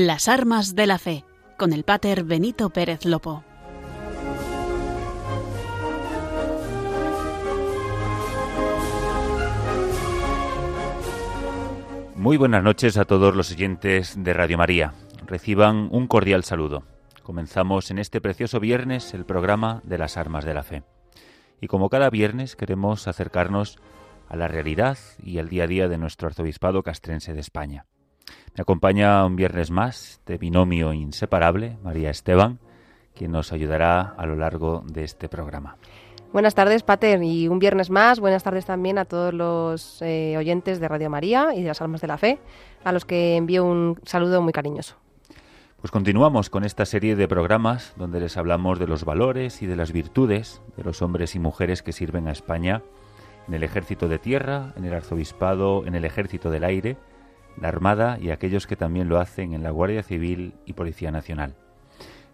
Las armas de la fe, con el pater Benito Pérez Lopo. Muy buenas noches a todos los oyentes de Radio María. Reciban un cordial saludo. Comenzamos en este precioso viernes el programa de las armas de la fe. Y como cada viernes queremos acercarnos a la realidad y al día a día de nuestro arzobispado castrense de España. Me acompaña un viernes más de binomio inseparable, María Esteban, quien nos ayudará a lo largo de este programa. Buenas tardes, Pater, y un viernes más. Buenas tardes también a todos los eh, oyentes de Radio María y de las Almas de la Fe, a los que envío un saludo muy cariñoso. Pues continuamos con esta serie de programas donde les hablamos de los valores y de las virtudes de los hombres y mujeres que sirven a España en el ejército de tierra, en el arzobispado, en el ejército del aire, la Armada y aquellos que también lo hacen en la Guardia Civil y Policía Nacional.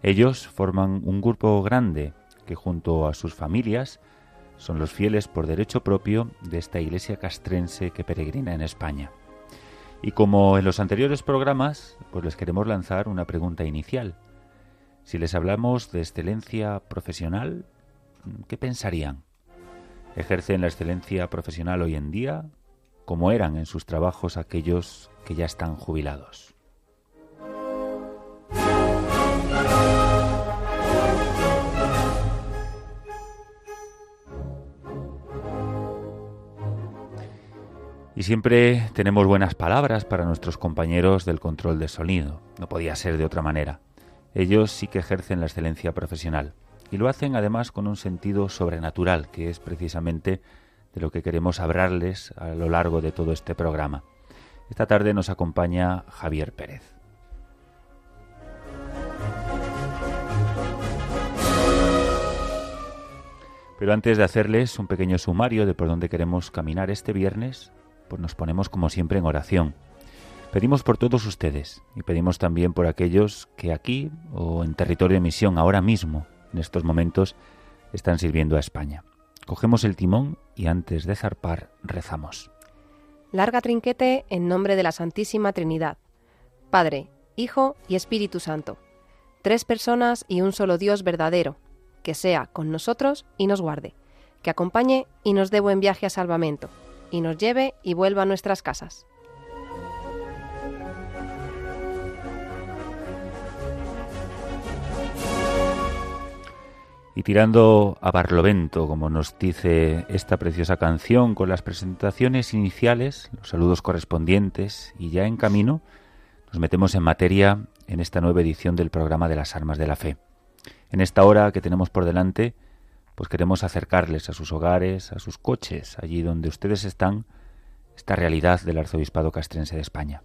Ellos forman un grupo grande que junto a sus familias son los fieles por derecho propio de esta iglesia castrense que peregrina en España. Y como en los anteriores programas, pues les queremos lanzar una pregunta inicial. Si les hablamos de excelencia profesional, ¿qué pensarían? ¿Ejercen la excelencia profesional hoy en día como eran en sus trabajos aquellos que ya están jubilados? Y siempre tenemos buenas palabras para nuestros compañeros del control de sonido. No podía ser de otra manera. Ellos sí que ejercen la excelencia profesional. Y lo hacen además con un sentido sobrenatural, que es precisamente de lo que queremos hablarles a lo largo de todo este programa. Esta tarde nos acompaña Javier Pérez. Pero antes de hacerles un pequeño sumario de por dónde queremos caminar este viernes, pues nos ponemos como siempre en oración. Pedimos por todos ustedes y pedimos también por aquellos que aquí o en territorio de misión ahora mismo, en estos momentos, están sirviendo a España. Cogemos el timón y antes de zarpar rezamos. Larga trinquete en nombre de la Santísima Trinidad, Padre, Hijo y Espíritu Santo, tres personas y un solo Dios verdadero, que sea con nosotros y nos guarde, que acompañe y nos dé buen viaje a salvamento y nos lleve y vuelva a nuestras casas. Y tirando a Barlovento, como nos dice esta preciosa canción, con las presentaciones iniciales, los saludos correspondientes y ya en camino, nos metemos en materia en esta nueva edición del programa de las Armas de la Fe. En esta hora que tenemos por delante, pues queremos acercarles a sus hogares, a sus coches, allí donde ustedes están, esta realidad del arzobispado castrense de España.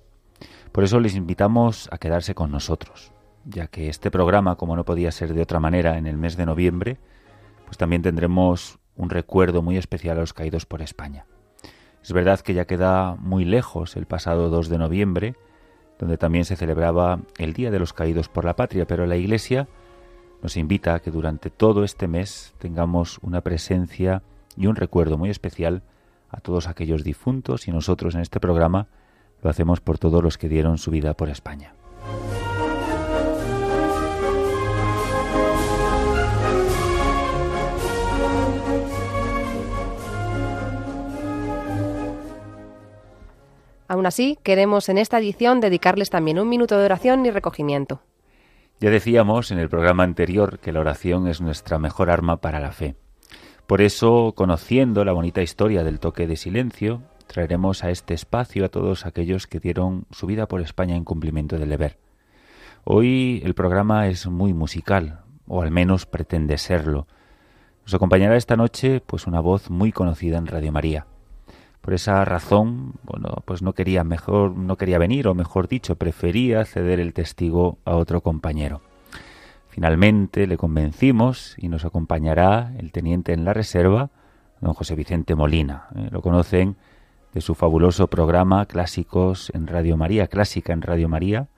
Por eso les invitamos a quedarse con nosotros, ya que este programa, como no podía ser de otra manera en el mes de noviembre, pues también tendremos un recuerdo muy especial a los caídos por España. Es verdad que ya queda muy lejos el pasado 2 de noviembre, donde también se celebraba el Día de los Caídos por la Patria, pero la Iglesia nos invita a que durante todo este mes tengamos una presencia y un recuerdo muy especial a todos aquellos difuntos y nosotros en este programa lo hacemos por todos los que dieron su vida por España. Aún así, queremos en esta edición dedicarles también un minuto de oración y recogimiento. Ya decíamos en el programa anterior que la oración es nuestra mejor arma para la fe. Por eso, conociendo la bonita historia del toque de silencio, traeremos a este espacio a todos aquellos que dieron su vida por España en cumplimiento del deber. Hoy el programa es muy musical, o al menos pretende serlo. Nos acompañará esta noche pues una voz muy conocida en Radio María. Por esa razón, bueno, pues no quería mejor, no quería venir, o mejor dicho, prefería ceder el testigo a otro compañero. Finalmente le convencimos y nos acompañará el teniente en la reserva, don José Vicente Molina. ¿eh? Lo conocen de su fabuloso programa Clásicos en Radio María, Clásica en Radio María,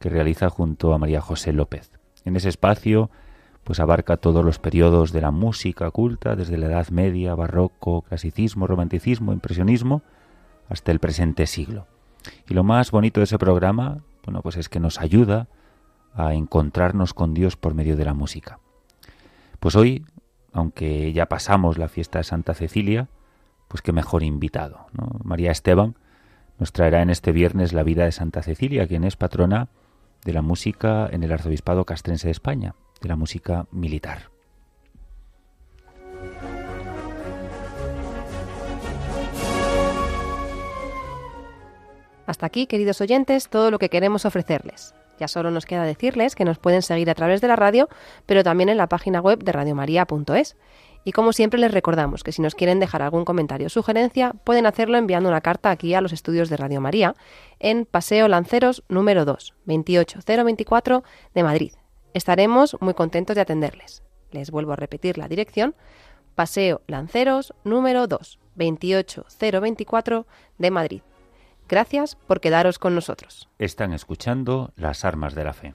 que realiza junto a María José López. En ese espacio pues abarca todos los periodos de la música culta, desde la Edad Media, Barroco, Clasicismo, Romanticismo, Impresionismo, hasta el presente siglo. Y lo más bonito de ese programa, bueno, pues es que nos ayuda a encontrarnos con Dios por medio de la música. Pues hoy, aunque ya pasamos la fiesta de Santa Cecilia, pues qué mejor invitado. María Esteban nos traerá en este viernes la vida de Santa Cecilia, quien es patrona de la música en el Arzobispado Castrense de España, de la música militar. Hasta aquí, queridos oyentes, todo lo que queremos ofrecerles. Ya solo nos queda decirles que nos pueden seguir a través de la radio, pero también en la página web de radiomaria.es. Y como siempre les recordamos que si nos quieren dejar algún comentario o sugerencia, pueden hacerlo enviando una carta aquí a los estudios de Radio María en Paseo Lanceros número 2, 28024 de Madrid. Estaremos muy contentos de atenderles. Les vuelvo a repetir la dirección. Paseo Lanceros número 2, 28024 de Madrid. Gracias por quedaros con nosotros. Están escuchando las armas de la fe.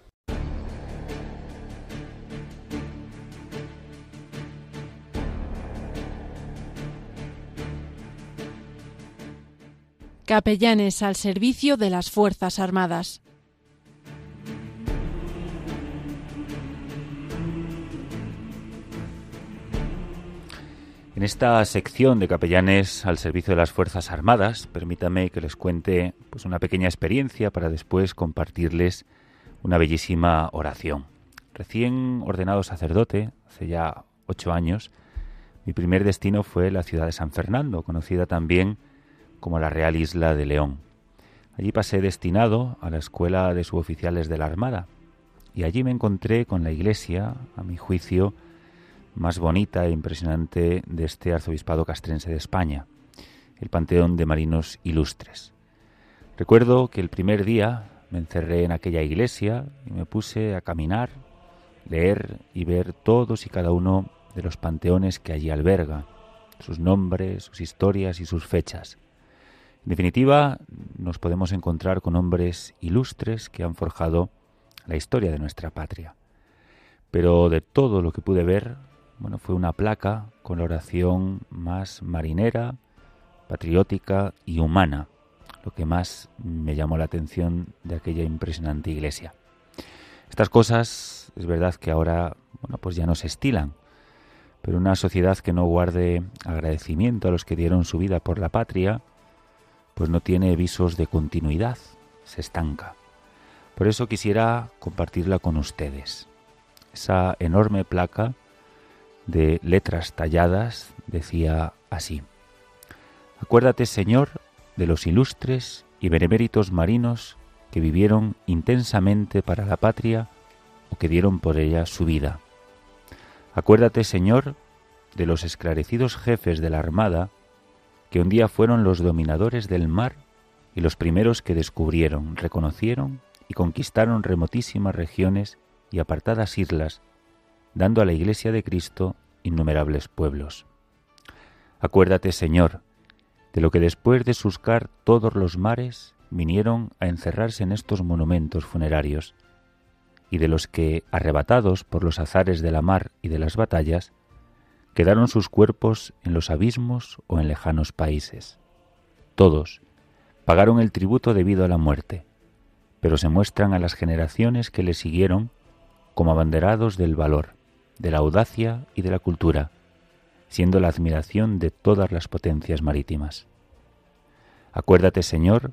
Capellanes al servicio de las Fuerzas Armadas. En esta sección de capellanes al servicio de las Fuerzas Armadas, permítame que les cuente pues, una pequeña experiencia para después compartirles una bellísima oración. Recién ordenado sacerdote, hace ya ocho años, mi primer destino fue la ciudad de San Fernando, conocida también como la Real Isla de León. Allí pasé destinado a la Escuela de Suboficiales de la Armada y allí me encontré con la iglesia, a mi juicio, más bonita e impresionante de este arzobispado castrense de España, el Panteón de Marinos Ilustres. Recuerdo que el primer día me encerré en aquella iglesia y me puse a caminar, leer y ver todos y cada uno de los panteones que allí alberga, sus nombres, sus historias y sus fechas. En definitiva, nos podemos encontrar con hombres ilustres que han forjado la historia de nuestra patria. Pero de todo lo que pude ver, bueno, fue una placa con la oración más marinera, patriótica y humana, lo que más me llamó la atención de aquella impresionante iglesia. Estas cosas es verdad que ahora, bueno, pues ya no se estilan, pero una sociedad que no guarde agradecimiento a los que dieron su vida por la patria, pues no tiene visos de continuidad, se estanca. Por eso quisiera compartirla con ustedes. Esa enorme placa de letras talladas decía así. Acuérdate, Señor, de los ilustres y beneméritos marinos que vivieron intensamente para la patria o que dieron por ella su vida. Acuérdate, Señor, de los esclarecidos jefes de la Armada, que un día fueron los dominadores del mar y los primeros que descubrieron, reconocieron y conquistaron remotísimas regiones y apartadas islas dando a la Iglesia de Cristo innumerables pueblos. Acuérdate, Señor, de lo que después de suscar todos los mares vinieron a encerrarse en estos monumentos funerarios, y de los que, arrebatados por los azares de la mar y de las batallas, quedaron sus cuerpos en los abismos o en lejanos países. Todos pagaron el tributo debido a la muerte, pero se muestran a las generaciones que le siguieron como abanderados del valor, de la audacia y de la cultura, siendo la admiración de todas las potencias marítimas. Acuérdate, Señor,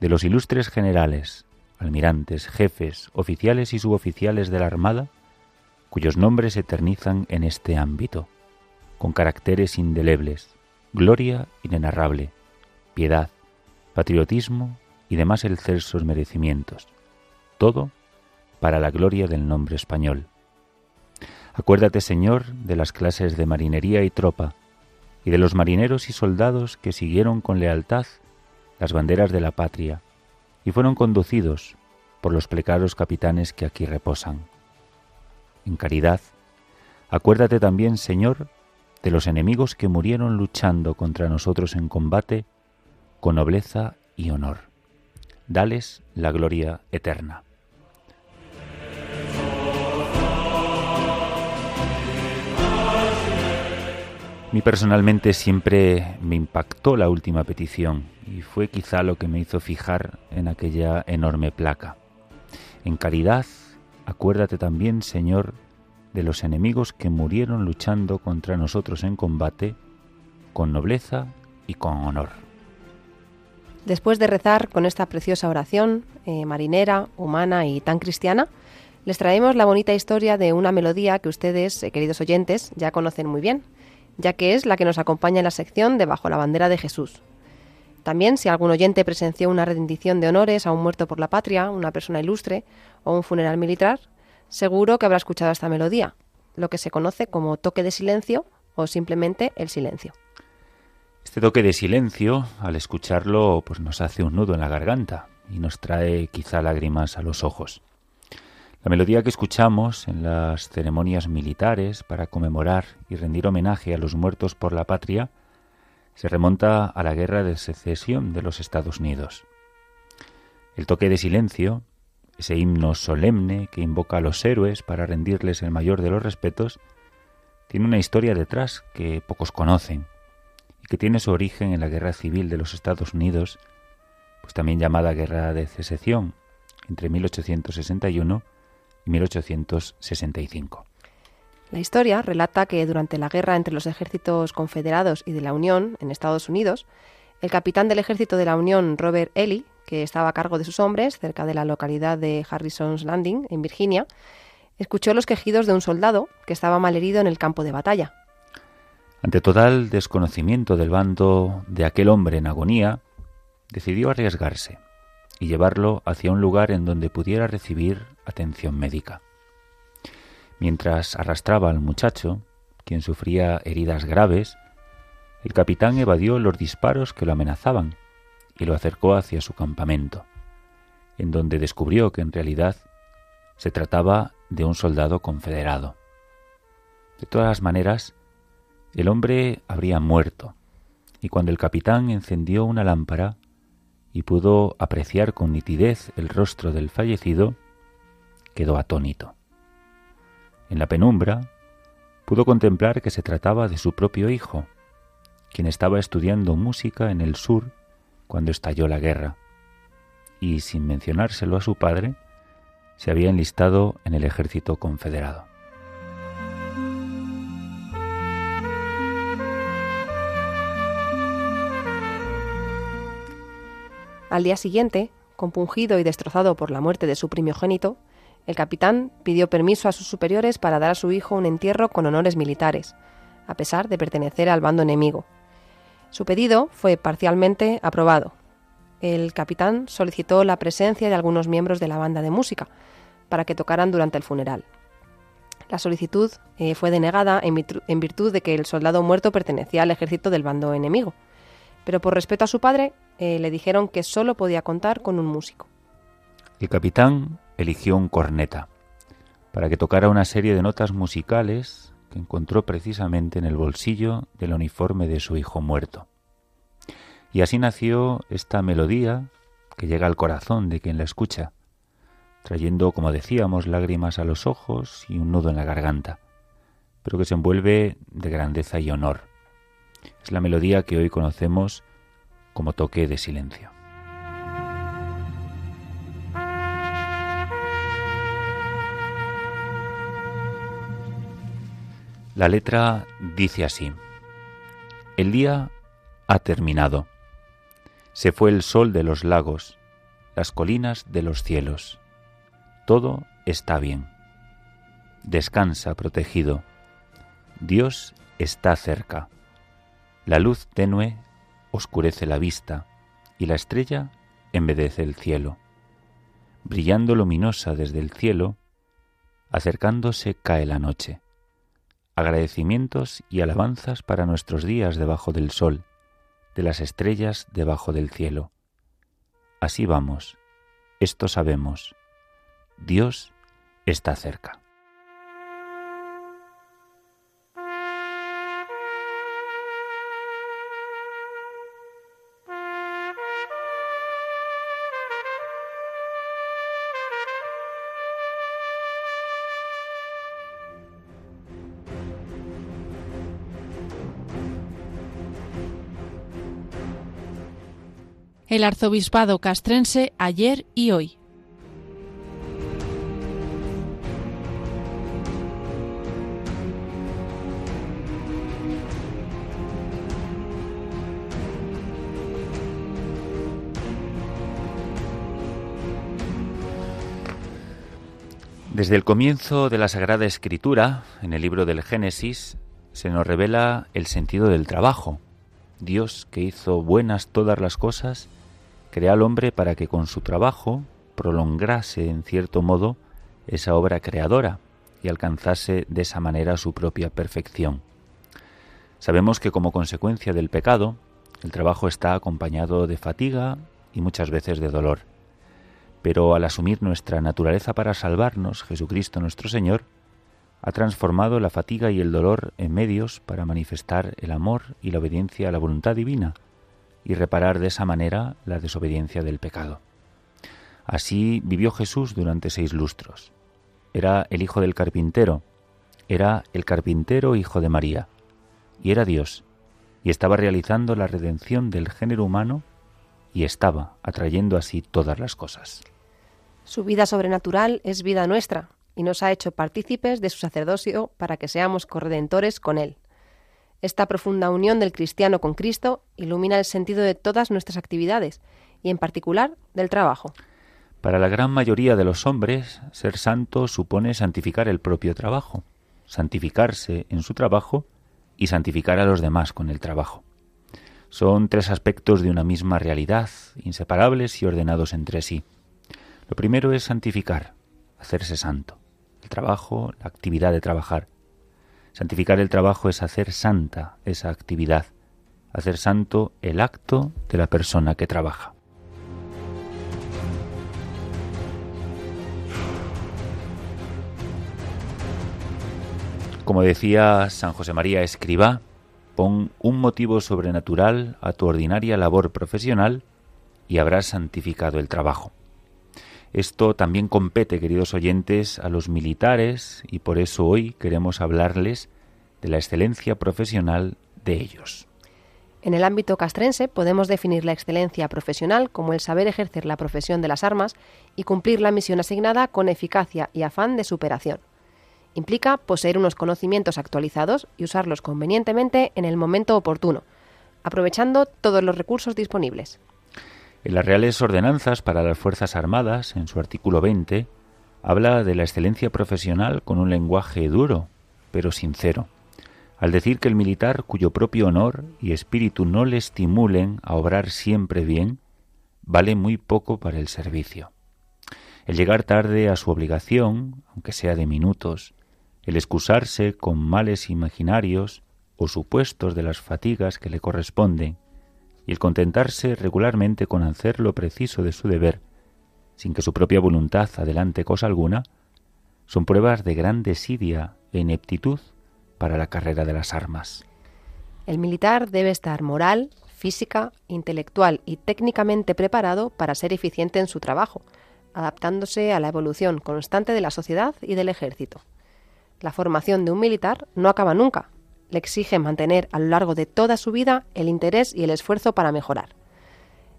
de los ilustres generales, almirantes, jefes, oficiales y suboficiales de la Armada, cuyos nombres eternizan en este ámbito, con caracteres indelebles, gloria inenarrable, piedad, patriotismo y demás excelsos merecimientos, todo para la gloria del nombre español. Acuérdate, Señor, de las clases de marinería y tropa, y de los marineros y soldados que siguieron con lealtad las banderas de la patria, y fueron conducidos por los precarios capitanes que aquí reposan. En caridad, acuérdate también, Señor, de los enemigos que murieron luchando contra nosotros en combate con nobleza y honor. Dales la gloria eterna. Mí personalmente siempre me impactó la última petición y fue quizá lo que me hizo fijar en aquella enorme placa. En caridad, acuérdate también, Señor, de los enemigos que murieron luchando contra nosotros en combate, con nobleza y con honor. Después de rezar con esta preciosa oración, eh, marinera, humana y tan cristiana, les traemos la bonita historia de una melodía que ustedes, eh, queridos oyentes, ya conocen muy bien, ya que es la que nos acompaña en la sección de Bajo la bandera de Jesús. También, si algún oyente presenció una rendición de honores a un muerto por la patria, una persona ilustre o un funeral militar, seguro que habrá escuchado esta melodía, lo que se conoce como toque de silencio o simplemente el silencio. Este toque de silencio, al escucharlo, pues nos hace un nudo en la garganta y nos trae quizá lágrimas a los ojos. La melodía que escuchamos en las ceremonias militares para conmemorar y rendir homenaje a los muertos por la patria se remonta a la guerra de secesión de los Estados Unidos. El toque de silencio, ese himno solemne que invoca a los héroes para rendirles el mayor de los respetos, tiene una historia detrás que pocos conocen y que tiene su origen en la guerra civil de los Estados Unidos, pues también llamada guerra de secesión, entre 1861 1865. La historia relata que durante la guerra entre los ejércitos confederados y de la Unión en Estados Unidos, el capitán del ejército de la Unión, Robert Ely, que estaba a cargo de sus hombres cerca de la localidad de Harrison's Landing, en Virginia, escuchó los quejidos de un soldado que estaba malherido en el campo de batalla. Ante total desconocimiento del bando de aquel hombre en agonía, decidió arriesgarse y llevarlo hacia un lugar en donde pudiera recibir atención médica. Mientras arrastraba al muchacho, quien sufría heridas graves, el capitán evadió los disparos que lo amenazaban y lo acercó hacia su campamento, en donde descubrió que en realidad se trataba de un soldado confederado. De todas maneras, el hombre habría muerto, y cuando el capitán encendió una lámpara y pudo apreciar con nitidez el rostro del fallecido, quedó atónito. En la penumbra pudo contemplar que se trataba de su propio hijo, quien estaba estudiando música en el sur cuando estalló la guerra, y sin mencionárselo a su padre, se había enlistado en el ejército confederado. Al día siguiente, compungido y destrozado por la muerte de su primogénito, el capitán pidió permiso a sus superiores para dar a su hijo un entierro con honores militares, a pesar de pertenecer al bando enemigo. Su pedido fue parcialmente aprobado. El capitán solicitó la presencia de algunos miembros de la banda de música para que tocaran durante el funeral. La solicitud eh, fue denegada en virtud de que el soldado muerto pertenecía al ejército del bando enemigo, pero por respeto a su padre eh, le dijeron que solo podía contar con un músico. El capitán eligió un corneta para que tocara una serie de notas musicales que encontró precisamente en el bolsillo del uniforme de su hijo muerto. Y así nació esta melodía que llega al corazón de quien la escucha, trayendo, como decíamos, lágrimas a los ojos y un nudo en la garganta, pero que se envuelve de grandeza y honor. Es la melodía que hoy conocemos como toque de silencio. La letra dice así, El día ha terminado, se fue el sol de los lagos, las colinas de los cielos, todo está bien. Descansa protegido, Dios está cerca, la luz tenue oscurece la vista y la estrella embedece el cielo. Brillando luminosa desde el cielo, acercándose cae la noche agradecimientos y alabanzas para nuestros días debajo del sol, de las estrellas debajo del cielo. Así vamos, esto sabemos, Dios está cerca. el arzobispado castrense ayer y hoy. Desde el comienzo de la Sagrada Escritura, en el libro del Génesis, se nos revela el sentido del trabajo. Dios que hizo buenas todas las cosas crea al hombre para que con su trabajo prolongase, en cierto modo, esa obra creadora y alcanzase de esa manera su propia perfección. Sabemos que como consecuencia del pecado, el trabajo está acompañado de fatiga y muchas veces de dolor. Pero al asumir nuestra naturaleza para salvarnos, Jesucristo nuestro Señor ha transformado la fatiga y el dolor en medios para manifestar el amor y la obediencia a la voluntad divina y reparar de esa manera la desobediencia del pecado. Así vivió Jesús durante seis lustros. Era el hijo del carpintero, era el carpintero hijo de María, y era Dios, y estaba realizando la redención del género humano y estaba atrayendo así todas las cosas. Su vida sobrenatural es vida nuestra, y nos ha hecho partícipes de su sacerdocio para que seamos corredentores con Él. Esta profunda unión del cristiano con Cristo ilumina el sentido de todas nuestras actividades, y en particular del trabajo. Para la gran mayoría de los hombres, ser santo supone santificar el propio trabajo, santificarse en su trabajo y santificar a los demás con el trabajo. Son tres aspectos de una misma realidad, inseparables y ordenados entre sí. Lo primero es santificar, hacerse santo trabajo, la actividad de trabajar. Santificar el trabajo es hacer santa esa actividad, hacer santo el acto de la persona que trabaja. Como decía San José María Escribá, pon un motivo sobrenatural a tu ordinaria labor profesional y habrás santificado el trabajo. Esto también compete, queridos oyentes, a los militares y por eso hoy queremos hablarles de la excelencia profesional de ellos. En el ámbito castrense podemos definir la excelencia profesional como el saber ejercer la profesión de las armas y cumplir la misión asignada con eficacia y afán de superación. Implica poseer unos conocimientos actualizados y usarlos convenientemente en el momento oportuno, aprovechando todos los recursos disponibles. En las Reales Ordenanzas para las Fuerzas Armadas, en su artículo 20, habla de la excelencia profesional con un lenguaje duro, pero sincero, al decir que el militar cuyo propio honor y espíritu no le estimulen a obrar siempre bien, vale muy poco para el servicio. El llegar tarde a su obligación, aunque sea de minutos, el excusarse con males imaginarios o supuestos de las fatigas que le corresponden, y el contentarse regularmente con hacer lo preciso de su deber, sin que su propia voluntad adelante cosa alguna, son pruebas de gran desidia e ineptitud para la carrera de las armas. El militar debe estar moral, física, intelectual y técnicamente preparado para ser eficiente en su trabajo, adaptándose a la evolución constante de la sociedad y del ejército. La formación de un militar no acaba nunca, le exige mantener a lo largo de toda su vida el interés y el esfuerzo para mejorar.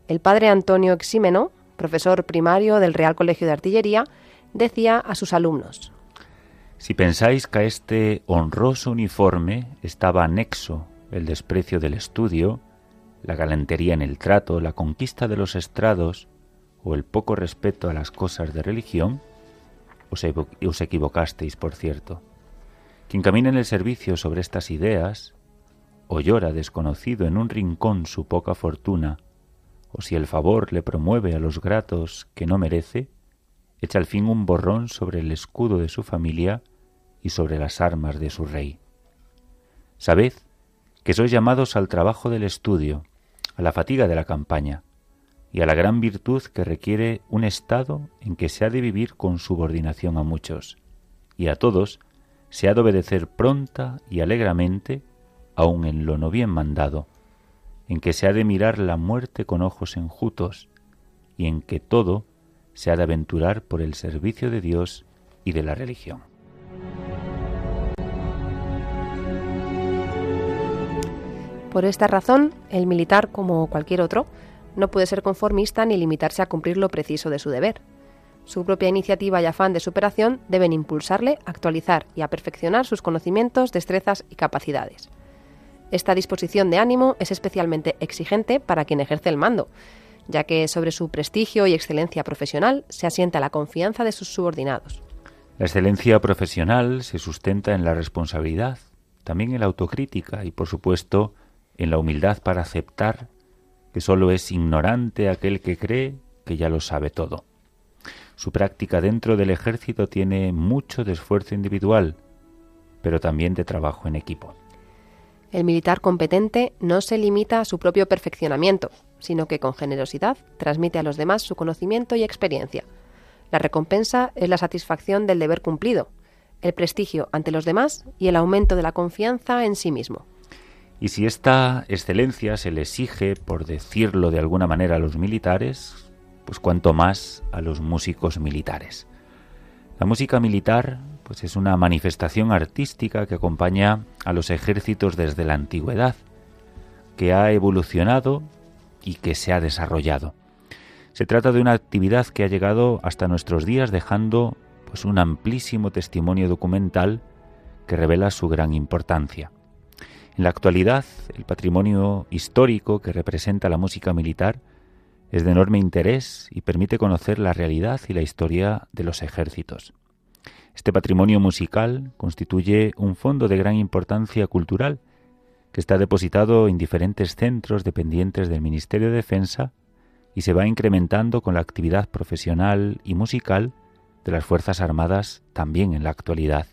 El padre Antonio Exímeno, profesor primario del Real Colegio de Artillería, decía a sus alumnos, Si pensáis que a este honroso uniforme estaba anexo el desprecio del estudio, la galantería en el trato, la conquista de los estrados o el poco respeto a las cosas de religión, os, equivocasteis, por cierto. Quien camina en el servicio sobre estas ideas, o llora desconocido en un rincón su poca fortuna, o si el favor le promueve a los gratos que no merece, echa al fin un borrón sobre el escudo de su familia y sobre las armas de su rey. Sabed que sois llamados al trabajo del estudio, a la fatiga de la campaña, y a la gran virtud que requiere un estado en que se ha de vivir con subordinación a muchos, y a todos se ha de obedecer pronta y alegramente, aun en lo no bien mandado, en que se ha de mirar la muerte con ojos enjutos, y en que todo se ha de aventurar por el servicio de Dios y de la religión. Por esta razón, el militar, como cualquier otro, no puede ser conformista ni limitarse a cumplir lo preciso de su deber. Su propia iniciativa y afán de superación deben impulsarle a actualizar y a perfeccionar sus conocimientos, destrezas y capacidades. Esta disposición de ánimo es especialmente exigente para quien ejerce el mando, ya que sobre su prestigio y excelencia profesional se asienta la confianza de sus subordinados. La excelencia profesional se sustenta en la responsabilidad, también en la autocrítica y, por supuesto, en la humildad para aceptar que sólo es ignorante aquel que cree que ya lo sabe todo. Su práctica dentro del ejército tiene mucho de esfuerzo individual, pero también de trabajo en equipo. El militar competente no se limita a su propio perfeccionamiento, sino que con generosidad transmite a los demás su conocimiento y experiencia. La recompensa es la satisfacción del deber cumplido, el prestigio ante los demás y el aumento de la confianza en sí mismo. Y si esta excelencia se le exige, por decirlo de alguna manera, a los militares, pues cuanto más a los músicos militares. La música militar pues es una manifestación artística que acompaña a los ejércitos desde la antigüedad, que ha evolucionado y que se ha desarrollado. Se trata de una actividad que ha llegado hasta nuestros días dejando pues un amplísimo testimonio documental que revela su gran importancia. En la actualidad, el patrimonio histórico que representa la música militar es de enorme interés y permite conocer la realidad y la historia de los ejércitos. Este patrimonio musical constituye un fondo de gran importancia cultural que está depositado en diferentes centros dependientes del Ministerio de Defensa y se va incrementando con la actividad profesional y musical de las Fuerzas Armadas también en la actualidad.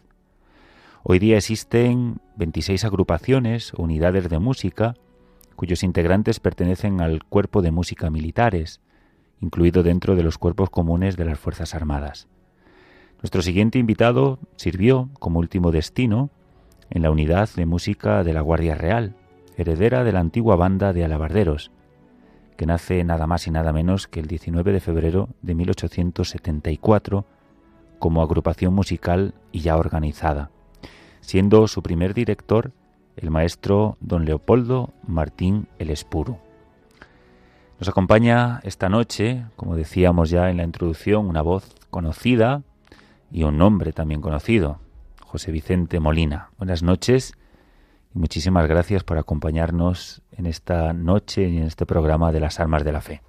Hoy día existen 26 agrupaciones o unidades de música cuyos integrantes pertenecen al cuerpo de música militares, incluido dentro de los cuerpos comunes de las Fuerzas Armadas. Nuestro siguiente invitado sirvió como último destino en la unidad de música de la Guardia Real, heredera de la antigua banda de alabarderos, que nace nada más y nada menos que el 19 de febrero de 1874 como agrupación musical y ya organizada, siendo su primer director el maestro don Leopoldo Martín el Espuro. Nos acompaña esta noche, como decíamos ya en la introducción, una voz conocida y un nombre también conocido, José Vicente Molina. Buenas noches y muchísimas gracias por acompañarnos en esta noche y en este programa de las Armas de la Fe.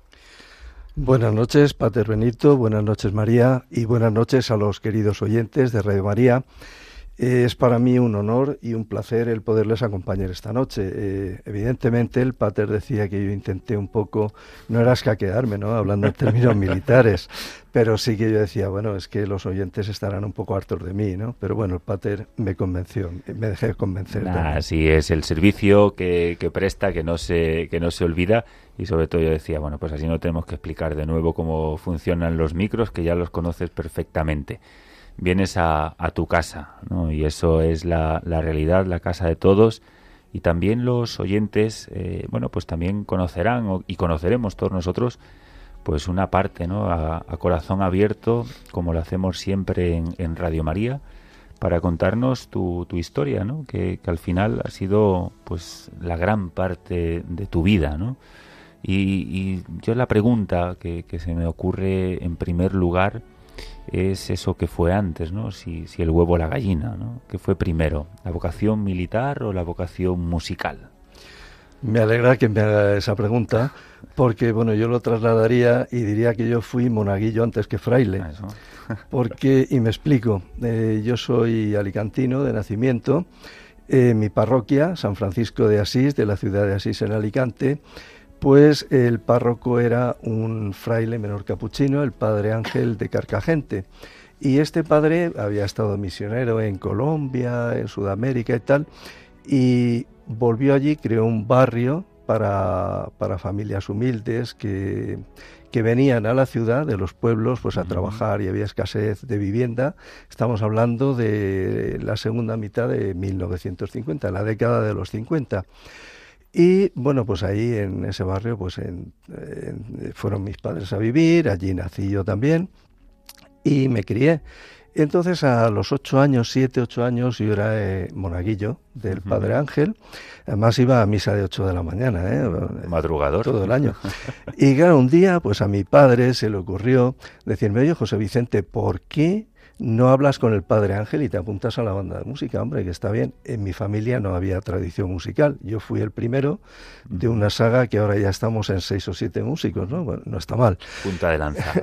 Buenas noches, Pater Benito, buenas noches, María, y buenas noches a los queridos oyentes de Radio María. Es para mí un honor y un placer el poderles acompañar esta noche. Eh, evidentemente, el pater decía que yo intenté un poco, no era escaquearme, ¿no? Hablando en términos militares, pero sí que yo decía, bueno, es que los oyentes estarán un poco hartos de mí, ¿no? Pero bueno, el pater me convenció, me dejé convencer. Así es, el servicio que, que, presta, que no, se, que no se olvida, y sobre todo yo decía, bueno, pues así no tenemos que explicar de nuevo cómo funcionan los micros, que ya los conoces perfectamente vienes a, tu casa, ¿no? Y eso es la, la, realidad, la casa de todos. Y también los oyentes, eh, bueno, pues también conocerán y conoceremos todos nosotros, pues una parte, ¿no? A, corazón abierto, como lo hacemos siempre en, en Radio María, para contarnos tu, tu historia, ¿no? Que, que, al final ha sido, pues, la gran parte de tu vida, ¿no? Y, y yo la pregunta que, que se me ocurre en primer lugar, es eso que fue antes, ¿no? Si, si el huevo o la gallina, ¿no? ¿Qué fue primero? ¿La vocación militar o la vocación musical? Me alegra que me haga esa pregunta, porque bueno, yo lo trasladaría y diría que yo fui monaguillo antes que fraile. Ah, porque, y me explico, eh, yo soy alicantino de nacimiento, eh, mi parroquia, San Francisco de Asís, de la ciudad de Asís en Alicante, pues el párroco era un fraile menor capuchino, el padre Ángel de Carcagente. Y este padre había estado misionero en Colombia, en Sudamérica y tal, y volvió allí, creó un barrio para, familias humildes que, que, venían a la ciudad de los pueblos pues a trabajar y había escasez de vivienda. Estamos hablando de la segunda mitad de 1950, la década de los 50. Y bueno, pues ahí en ese barrio pues fueron mis padres a vivir, allí nací yo también y me crié. Entonces a los ocho años, siete, ocho años, yo era eh, monaguillo del Padre Ángel. Además iba a misa de 8 de la mañana, ¿eh? Madrugador. Todo el año. Y claro, un día, pues a mi padre se le ocurrió decirme, oye, José Vicente, ¿por qué no hablas con el padre Ángel y te apuntas a la banda de música, hombre, que está bien. En mi familia no había tradición musical. Yo fui el primero de una saga que ahora ya estamos en seis o siete músicos, ¿no? Bueno, no está mal. Punta de lanza.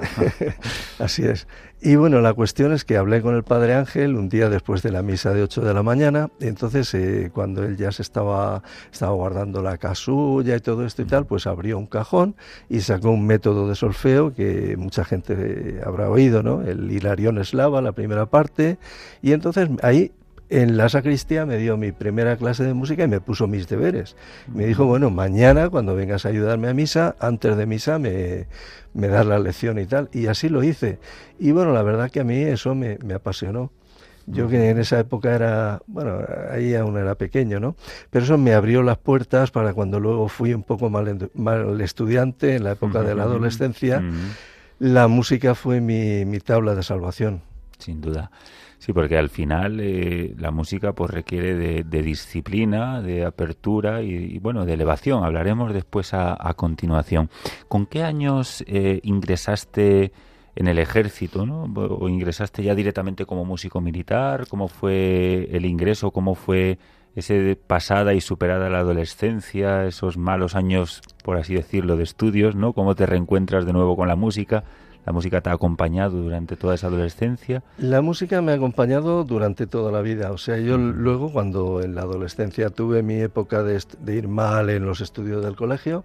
Así es. Y bueno, la cuestión es que hablé con el padre Ángel un día después de la misa de 8 de la mañana, entonces eh, cuando él ya se estaba, estaba guardando la casulla y todo esto y tal, pues abrió un cajón y sacó un método de solfeo que mucha gente habrá oído, ¿no? El Hilarión Eslava, la primera parte, y entonces ahí en la sacristía me dio mi primera clase de música y me puso mis deberes. Me dijo, bueno, mañana cuando vengas a ayudarme a misa, antes de misa me, me das la lección y tal. Y así lo hice. Y bueno, la verdad que a mí eso me, apasionó. Yo que en esa época era, bueno, ahí aún era pequeño, ¿no? Pero eso me abrió las puertas para cuando luego fui un poco mal, mal estudiante, en la época de la adolescencia, la música fue mi, mi tabla de salvación. Sin duda. Sí, porque al final eh, la música pues requiere de, disciplina, de apertura y, bueno, de elevación. Hablaremos después a, continuación. ¿Con qué años eh, ingresaste en el ejército, ¿no? ¿O ingresaste ya directamente como músico militar? ¿Cómo fue el ingreso? ¿Cómo fue ese pasada y superada la adolescencia, esos malos años, por así decirlo, de estudios, ¿no? ¿Cómo te reencuentras de nuevo con la música? ¿La música te ha acompañado durante toda esa adolescencia? La música me ha acompañado durante toda la vida. O sea, yo luego cuando en la adolescencia tuve mi época de, ir mal en los estudios del colegio,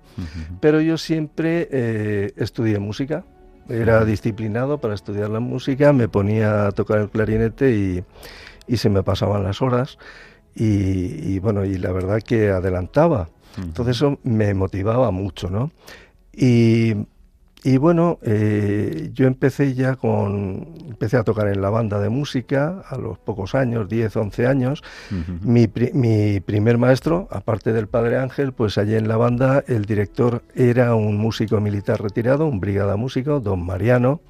pero yo siempre eh, estudié música. Era disciplinado para estudiar la música, me ponía a tocar el clarinete y, y se me pasaban las horas. Y, y, bueno, y la verdad que adelantaba. Entonces eso me motivaba mucho, ¿no? Y y bueno, eh, yo empecé ya con, empecé a tocar en la banda de música a los pocos años, 10, 11 años. mi, mi, primer maestro, aparte del padre Ángel, pues allí en la banda el director era un músico militar retirado, un brigada músico, don Mariano,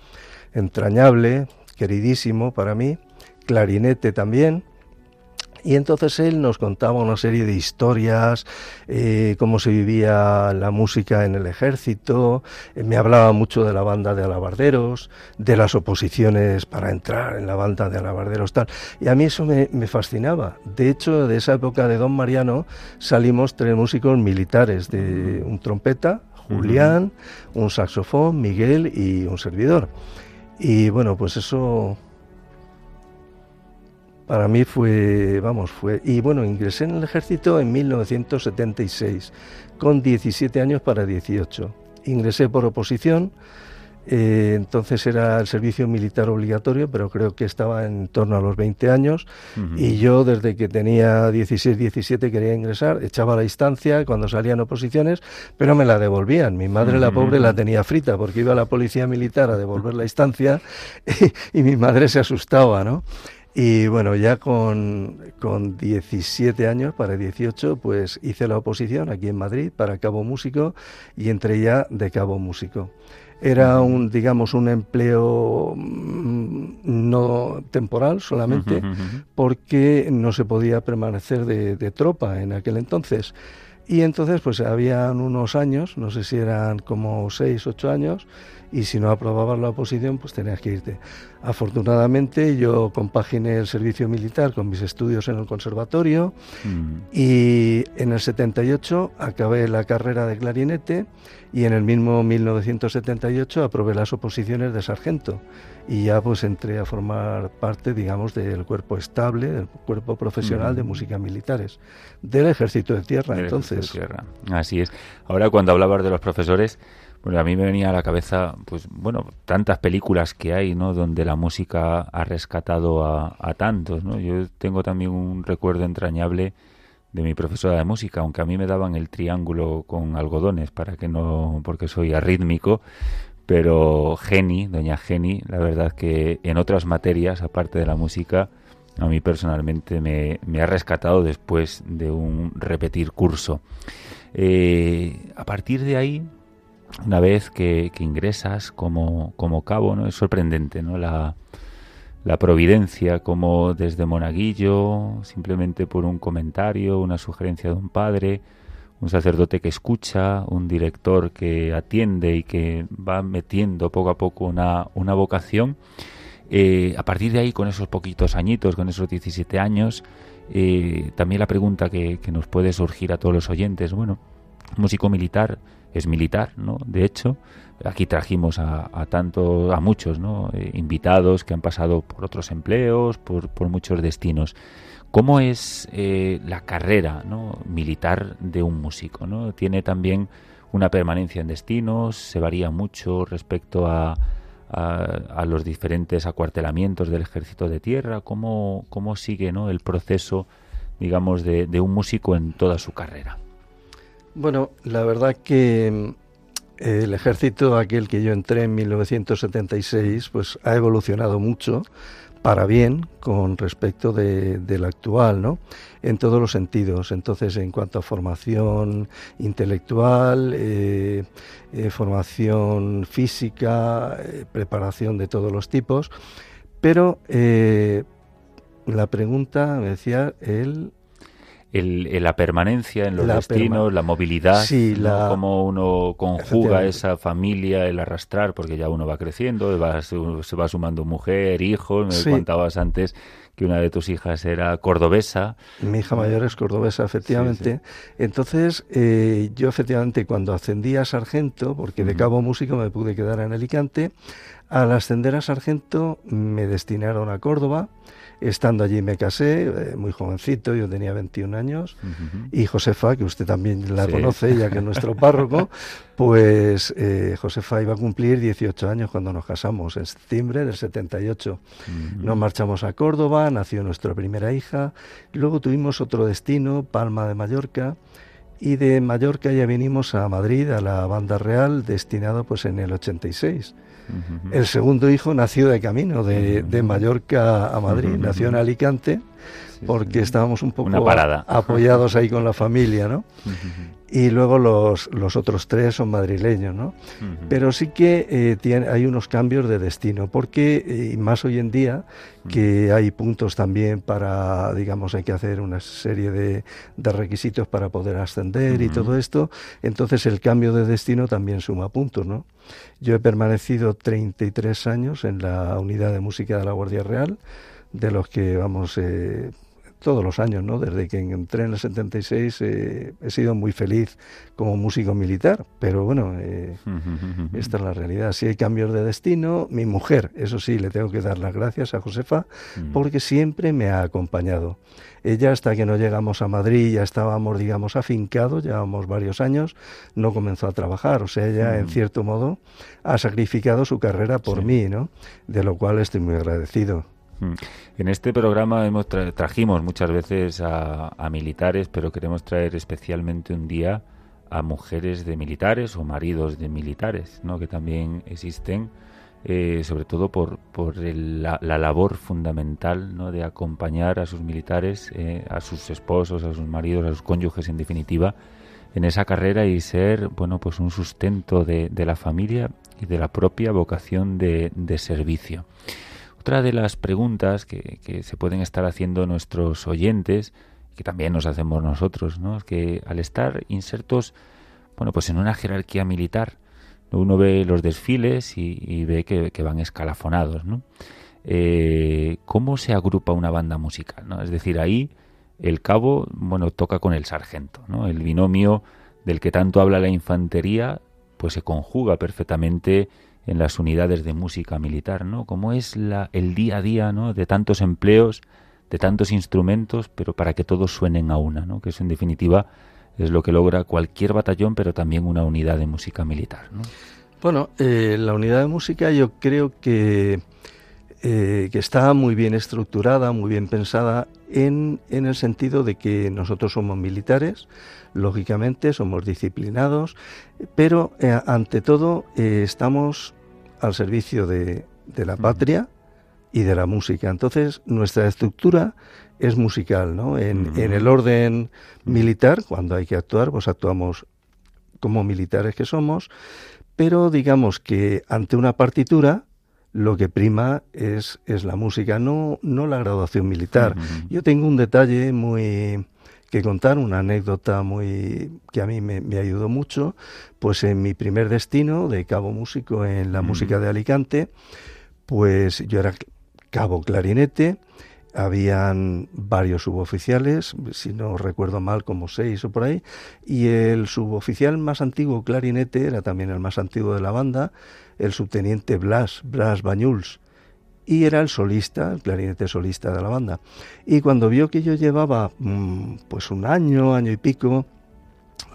entrañable, queridísimo para mí, clarinete también. Y entonces él nos contaba una serie de historias, eh, cómo se vivía la música en el ejército, eh, me hablaba mucho de la banda de alabarderos, de las oposiciones para entrar en la banda de alabarderos, tal. Y a mí eso me, fascinaba. De hecho, de esa época de Don Mariano salimos tres músicos militares, de un trompeta, Julián, un saxofón, Miguel y un servidor. Y bueno, pues eso para mí fue, vamos, fue... Y bueno, ingresé en el ejército en 1976, con 17 años para 18. Ingresé por oposición, eh, entonces era el servicio militar obligatorio, pero creo que estaba en torno a los 20 años. Y yo, desde que tenía 16, 17, quería ingresar, echaba la instancia cuando salían oposiciones, pero me la devolvían. Mi madre, la pobre, la tenía frita porque iba a la policía militar a devolver la instancia y, y mi madre se asustaba, ¿no? Y bueno, ya con, con 17 años, para 18, pues hice la oposición aquí en Madrid para Cabo Músico y entré ya de Cabo Músico. Era un, digamos, un empleo mm, no temporal solamente, porque no se podía permanecer de, de tropa en aquel entonces. Y entonces, pues habían unos años, no sé si eran como 6, 8 años, y si no aprobabas la oposición, pues tenías que irte. Afortunadamente yo compaginé el servicio militar con mis estudios en el conservatorio mm. y en el 78 acabé la carrera de clarinete y en el mismo 1978 aprobé las oposiciones de sargento y ya pues entré a formar parte, digamos, del cuerpo estable, del cuerpo profesional de mm. música militares, del ejército de tierra, entonces. tierra. Así es. Ahora cuando hablabas de los profesores, bueno, a mí me venía a la cabeza, pues bueno, tantas películas que hay, ¿no? Donde la música ha rescatado a, tantos, ¿no? Yo tengo también un recuerdo entrañable de mi profesora de música, aunque a mí me daban el triángulo con algodones para que no, porque soy arrítmico, pero Geni, doña Geni, la verdad que en otras materias, aparte de la música, a mí personalmente me, ha rescatado después de un repetir curso. Eh, a partir de ahí, una vez que, ingresas como, como cabo, ¿no? Es sorprendente, ¿no? La, la providencia, como desde Monaguillo, simplemente por un comentario, una sugerencia de un padre, un sacerdote que escucha, un director que atiende y que va metiendo poco a poco una, una vocación. Eh, a partir de ahí, con esos poquitos añitos, con esos 17 años, eh, también la pregunta que, que, nos puede surgir a todos los oyentes, bueno, músico militar es militar, ¿no? De hecho, aquí trajimos a, a a muchos, ¿no? Eh, invitados que han pasado por otros empleos, por, muchos destinos. ¿Cómo es eh, la carrera ¿no? militar de un músico? ¿no? ¿Tiene también una permanencia en destinos? ¿Se varía mucho respecto a, los diferentes acuartelamientos del ejército de tierra? ¿Cómo, cómo sigue ¿no? el proceso, digamos, de, un músico en toda su carrera? Bueno, la verdad que eh, el ejército, aquel que yo entré en 1976, pues ha evolucionado mucho para bien con respecto de, del actual, ¿no? En todos los sentidos. Entonces, en cuanto a formación intelectual, eh, eh, formación física, eh, preparación de todos los tipos, pero la pregunta me decía él el, la permanencia en los la destinos, la movilidad, sí, la... ¿no? cómo uno conjuga esa familia, el arrastrar, porque ya uno va creciendo, va, se va sumando mujer, hijos, me sí. contabas antes que una de tus hijas era cordobesa. Mi hija mayor es cordobesa, efectivamente. Sí, sí. Entonces, eh, yo efectivamente cuando ascendí a sargento, porque de cabo músico me pude quedar en Alicante, al ascender a sargento me destinaron a Córdoba, Estando allí me casé, eh, muy jovencito, yo tenía 21 años, uh -huh. y Josefa, que usted también la sí. conoce, ya que es nuestro párroco, pues eh, Josefa iba a cumplir 18 años cuando nos casamos, en septiembre del 78. Uh -huh. Nos marchamos a Córdoba, nació nuestra primera hija, luego tuvimos otro destino, Palma de Mallorca, y de Mallorca ya vinimos a Madrid, a la banda real, destinado pues en el 86. Uh -huh. El segundo hijo nació de camino, de, de Mallorca a Madrid, uh -huh. nació en Alicante, porque estábamos un poco apoyados ahí con la familia, ¿no? Y luego los, los, otros tres son madrileños, ¿no? Uh -huh. Pero sí que eh, tiene, hay unos cambios de destino, porque eh, más hoy en día que hay puntos también para, digamos, hay que hacer una serie de, de requisitos para poder ascender uh -huh. y todo esto, entonces el cambio de destino también suma puntos, ¿no? Yo he permanecido 33 años en la unidad de música de la Guardia Real, de los que, vamos, eh, todos los años, ¿no? Desde que entré en el 76 eh, he sido muy feliz como músico militar, pero bueno, eh, esta es la realidad. Si hay cambios de destino, mi mujer, eso sí, le tengo que dar las gracias a Josefa porque siempre me ha acompañado. Ella hasta que no llegamos a Madrid ya estábamos, digamos, afincados, llevamos varios años, no comenzó a trabajar, o sea, ella en cierto modo ha sacrificado su carrera por sí. mí, ¿no? De lo cual estoy muy agradecido. En este programa hemos tra trajimos muchas veces a, militares, pero queremos traer especialmente un día a mujeres de militares o maridos de militares, ¿no? que también existen, eh, sobre todo por, por el, la, la, labor fundamental ¿no? de acompañar a sus militares, eh, a sus esposos, a sus maridos, a sus cónyuges en definitiva, en esa carrera y ser bueno pues un sustento de, de la familia y de la propia vocación de servicio. Otra de las preguntas que, que, se pueden estar haciendo nuestros oyentes, que también nos hacemos nosotros, ¿no? es que al estar insertos, bueno, pues en una jerarquía militar, uno ve los desfiles y, ve que, que, van escalafonados, ¿no? Eh, ¿Cómo se agrupa una banda musical? ¿no? Es decir, ahí el cabo, bueno, toca con el sargento, ¿no? El binomio del que tanto habla la infantería, pues se conjuga perfectamente en las unidades de música militar, ¿no? Cómo es la, el día a día, ¿no? De tantos empleos, de tantos instrumentos, pero para que todos suenen a una, ¿no? Que eso en definitiva es lo que logra cualquier batallón, pero también una unidad de música militar, ¿no? Bueno, eh, la unidad de música yo creo que, eh, que está muy bien estructurada, muy bien pensada, en, en el sentido de que nosotros somos militares, lógicamente somos disciplinados, pero eh, ante todo estamos al servicio de, de la patria y de la música. Entonces, nuestra estructura es musical, ¿no? En, en, el orden militar, cuando hay que actuar, pues actuamos como militares que somos, pero digamos que ante una partitura lo que prima es, es la música, no, no la graduación militar. Yo tengo un detalle muy que contar, una anécdota muy que a mí me, ayudó mucho, pues en mi primer destino de cabo músico en la música de Alicante, pues yo era cabo clarinete, habían varios suboficiales, si no recuerdo mal, como seis o por ahí, y el suboficial más antiguo clarinete era también el más antiguo de la banda, el subteniente Blas, Blas Bañuls, y era el solista, el clarinete solista de la banda. Y cuando vio que yo llevaba mm, pues un año, año y pico,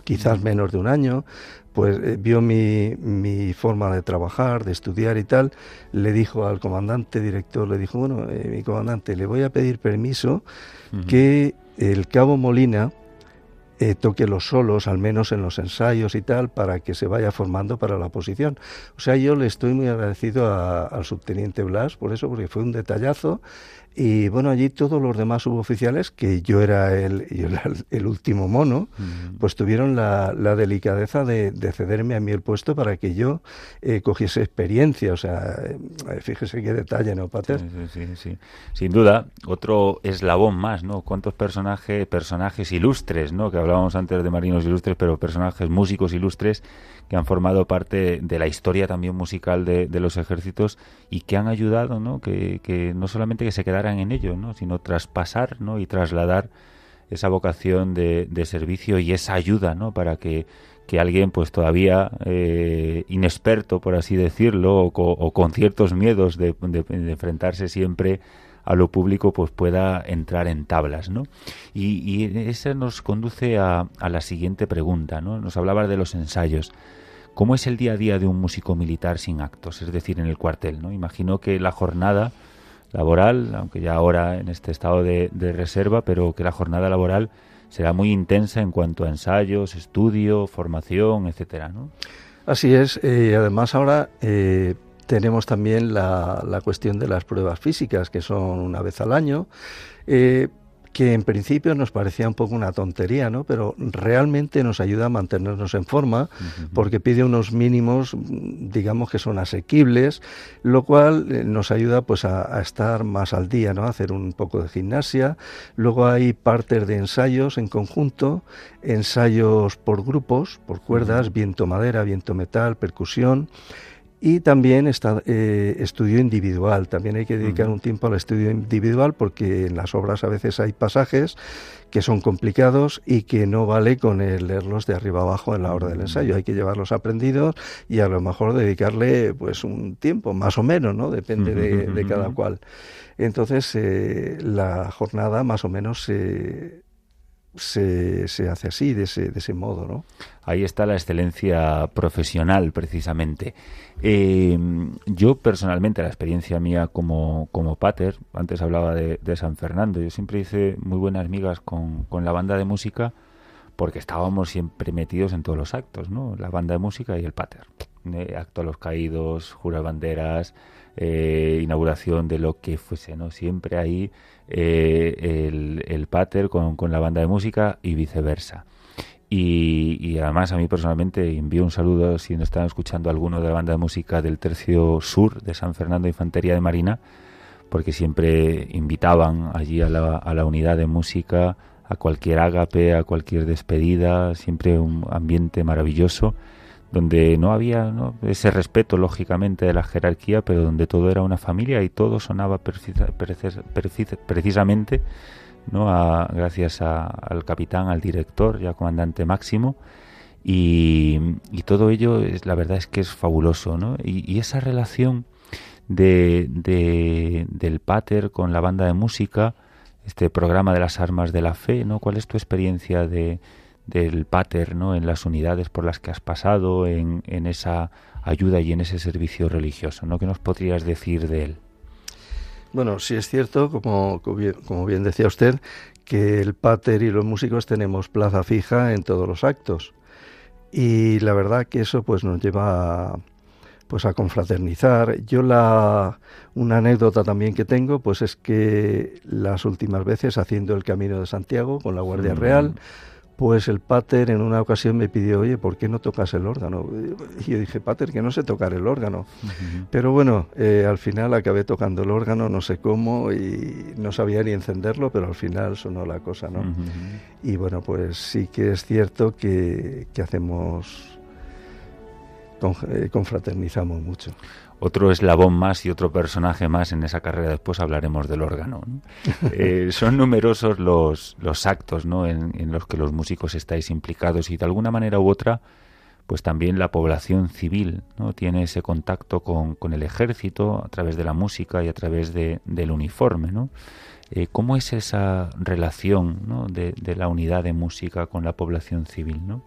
quizás menos de un año, pues eh, vio mi, mi, forma de trabajar, de estudiar y tal, le dijo al comandante director, le dijo, bueno, eh, mi comandante, le voy a pedir permiso que el cabo Molina, eh, toque los solos, al menos en los ensayos y tal, para que se vaya formando para la posición. O sea, yo le estoy muy agradecido al subteniente Blas por eso, porque fue un detallazo y bueno, allí todos los demás suboficiales, que yo era el, el, último mono, pues tuvieron la, delicadeza de, cederme a mí el puesto para que yo eh, cogiese experiencia. O sea, eh, fíjese qué detalle, ¿no, Pater? Sí, sí, sí, Sin duda, otro eslabón más, ¿no? ¿Cuántos personajes, personajes ilustres, ¿no? Que hablábamos antes de marinos ilustres, pero personajes músicos ilustres que han formado parte de la historia también musical de, los ejércitos y que han ayudado, ¿no? Que, que no solamente que se quedaran en ello, ¿no? sino traspasar ¿no? y trasladar esa vocación de, servicio y esa ayuda ¿no? para que, alguien pues todavía eh, inexperto, por así decirlo, o, con ciertos miedos de, enfrentarse siempre a lo público pues pueda entrar en tablas, ¿no? Y, y eso nos conduce a, a, la siguiente pregunta, ¿no? Nos hablaba de los ensayos. ¿Cómo es el día a día de un músico militar sin actos? Es decir, en el cuartel, ¿no? Imagino que la jornada laboral, aunque ya ahora en este estado de, reserva, pero que la jornada laboral será muy intensa en cuanto a ensayos, estudio, formación, etcétera, ¿no? Así es. Eh, además ahora eh, tenemos también la, la, cuestión de las pruebas físicas, que son una vez al año. Eh, que en principio nos parecía un poco una tontería, ¿no? Pero realmente nos ayuda a mantenernos en forma porque pide unos mínimos, digamos que son asequibles, lo cual eh, nos ayuda pues a, estar más al día, ¿no? A hacer un poco de gimnasia. Luego hay partes de ensayos en conjunto, ensayos por grupos, por cuerdas, viento madera, viento metal, percusión. Y también está eh, estudio individual. También hay que dedicar un tiempo al estudio individual porque en las obras a veces hay pasajes que son complicados y que no vale con el leerlos de arriba abajo en la hora del ensayo. Hay que llevarlos aprendidos y a lo mejor dedicarle pues un tiempo, más o menos, ¿no? Depende de, cada cual. Entonces eh, la jornada más o menos se se, se hace así, de ese, de ese modo, ¿no? Ahí está la excelencia profesional, precisamente. Eh, yo personalmente, la experiencia mía como, como pater, antes hablaba de, San Fernando, yo siempre hice muy buenas migas con, con la banda de música porque estábamos siempre metidos en todos los actos, ¿no? La banda de música y el pater. Eh, acto a los caídos, jura banderas, eh, inauguración de lo que fuese, ¿no? Siempre ahí eh, el, el, pater con, con, la banda de música y viceversa. Y, además a mí personalmente envío un saludo si nos están escuchando alguno de la banda de música del Tercio Sur de San Fernando Infantería de Marina, porque siempre invitaban allí a la, a la unidad de música, a cualquier ágape, a cualquier despedida, siempre un ambiente maravilloso donde no había ese respeto, lógicamente, de la jerarquía, pero donde todo era una familia y todo sonaba precisamente, ¿no? gracias al capitán, al director y al comandante máximo. Y, todo ello, es, la verdad es que es fabuloso. ¿no? Y, esa relación de, del pater con la banda de música, este programa de las armas de la fe, ¿no? ¿Cuál es tu experiencia de, del pater ¿no? en las unidades por las que has pasado, en, en esa ayuda y en ese servicio religioso. ¿no? ¿Qué nos podrías decir de él? Bueno, sí es cierto, como, como bien decía usted, que el pater y los músicos tenemos plaza fija en todos los actos. Y la verdad que eso pues nos lleva a, pues a confraternizar. Yo la una anécdota también que tengo pues es que las últimas veces haciendo el Camino de Santiago con la Guardia mm. Pues el pater en una ocasión me pidió, oye, ¿por qué no tocas el órgano? Y yo dije, pater, que no sé tocar el órgano. Pero bueno, eh, al final acabé tocando el órgano, no sé cómo, y no sabía ni encenderlo, pero al final sonó la cosa, ¿no? Y bueno, pues sí que es cierto que, que hacemos, eh, confraternizamos mucho otro eslabón más y otro personaje más en esa carrera. Después hablaremos del órgano. Eh, son numerosos los, los actos ¿no? en, los que los músicos estáis implicados y de alguna manera u otra, pues también la población civil no tiene ese contacto con, con el ejército a través de la música y a través de, del uniforme. ¿no? Eh, ¿Cómo es esa relación ¿no? de, de, la unidad de música con la población civil? ¿no?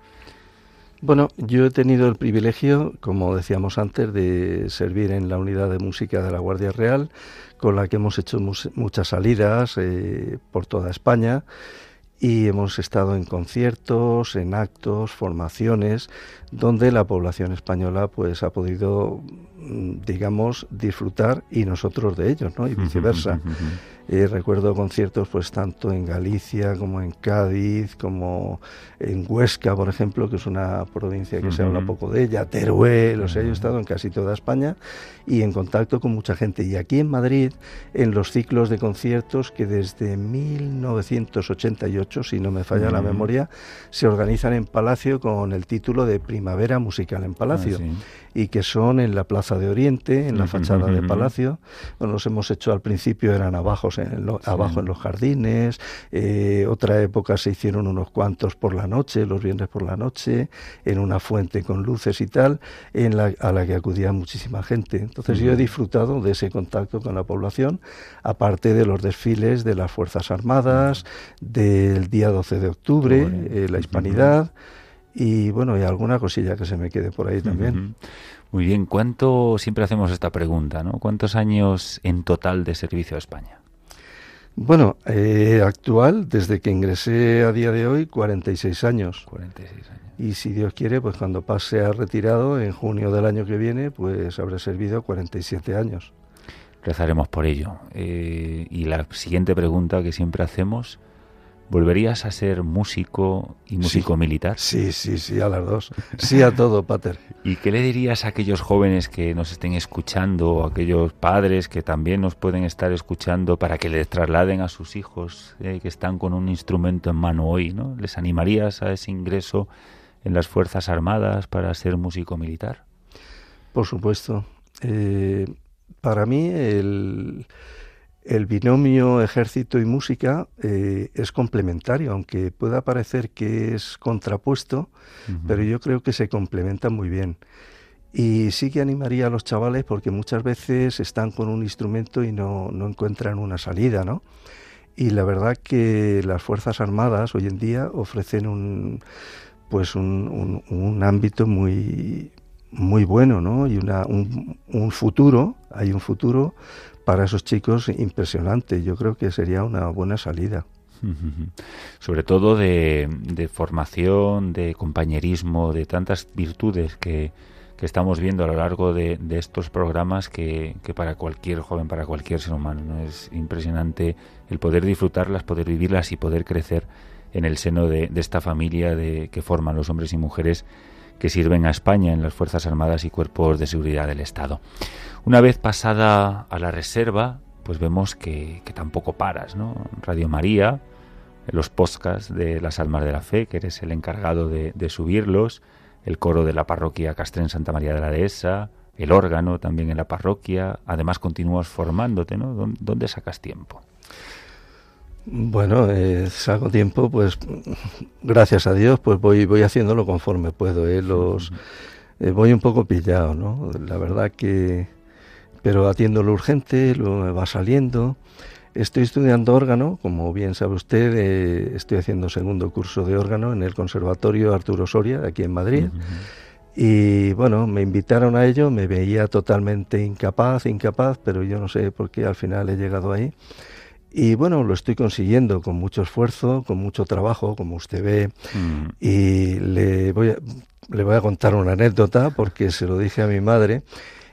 Bueno, yo he tenido el privilegio, como decíamos antes, de servir en la unidad de música de la Guardia Real, con la que hemos hecho muchas salidas eh, por toda España y hemos estado en conciertos, en actos, formaciones, donde la población española pues ha podido, mm, digamos, disfrutar y nosotros de ellos, ¿no? Y viceversa. Eh, recuerdo conciertos pues tanto en Galicia como en Cádiz, como en Huesca, por ejemplo, que es una provincia que se habla poco de ella, Teruel, o sea, yo he estado en casi toda España y en contacto con mucha gente. Y aquí en Madrid, en los ciclos de conciertos que desde 1988, si no me falla la memoria, se organizan en Palacio con el título de Primavera Musical en Palacio. Ah, y que son en la Plaza de Oriente, en la fachada de Palacio. Bueno, los hemos hecho al principio, eran abajo en, abajo en los jardines, eh, otra época se hicieron unos cuantos por la noche, los viernes por la noche, en una fuente con luces y tal, en la, a la que acudía muchísima gente. Entonces yo he disfrutado de ese contacto con la población, aparte de los desfiles de las Fuerzas Armadas, del día 12 de octubre, eh, la Hispanidad y bueno, y alguna cosilla que se me quede por ahí también. Muy bien, ¿cuánto, siempre hacemos esta pregunta, ¿no? ¿Cuántos años en total de servicio a España? Bueno, eh, actual, desde que ingresé a día de hoy, 46 años. 46 años. Y si Dios quiere, pues cuando pase a retirado, en junio del año que viene, pues habré servido 47 años. Rezaremos por ello. Eh, y la siguiente pregunta que siempre hacemos, ¿Volverías a ser músico y músico militar? Sí, sí, sí, a las dos. Sí a todo, Pater. ¿Y qué le dirías a aquellos jóvenes que nos estén escuchando, o a aquellos padres que también nos pueden estar escuchando para que les trasladen a sus hijos eh, que están con un instrumento en mano hoy? ¿no? ¿Les animarías a ese ingreso en las Fuerzas Armadas para ser músico militar? Por supuesto. Eh, para mí el el binomio ejército y música eh, es complementario, aunque pueda parecer que es contrapuesto, pero yo creo que se complementa muy bien. Y sí que animaría a los chavales porque muchas veces están con un instrumento y no, no encuentran una salida, ¿no? Y la verdad que las Fuerzas Armadas hoy en día ofrecen un, pues un, un, ámbito muy, muy bueno, ¿no? Y una, un, un futuro, hay un futuro para esos chicos impresionante. Yo creo que sería una buena salida. Sobre todo de, formación, de compañerismo, de tantas virtudes que, estamos viendo a lo largo de, estos programas que, para cualquier joven, para cualquier ser humano, ¿no? es impresionante el poder disfrutarlas, poder vivirlas y poder crecer en el seno de, esta familia de, que forman los hombres y mujeres que sirven a España en las Fuerzas Armadas y Cuerpos de Seguridad del Estado. Una vez pasada a la reserva, pues vemos que, tampoco paras, ¿no? Radio María, los podcasts de las Almas de la Fe, que eres el encargado de, subirlos, el coro de la parroquia Castrén Santa María de la Dehesa, el órgano también en la parroquia, además continúas formándote, ¿no? ¿Dónde sacas tiempo? Bueno, eh, saco tiempo, pues gracias a Dios, pues voy, voy haciéndolo conforme puedo. ¿eh? Los, eh, voy un poco pillado, ¿no? La verdad que pero atiendo lo urgente, lo va saliendo. Estoy estudiando órgano, como bien sabe usted, eh, estoy haciendo segundo curso de órgano en el Conservatorio Arturo Soria, aquí en Madrid. Y bueno, me invitaron a ello, me veía totalmente incapaz, incapaz, pero yo no sé por qué al final he llegado ahí. Y bueno, lo estoy consiguiendo con mucho esfuerzo, con mucho trabajo, como usted ve. Mm. Y le voy, a, le voy a contar una anécdota porque se lo dije a mi madre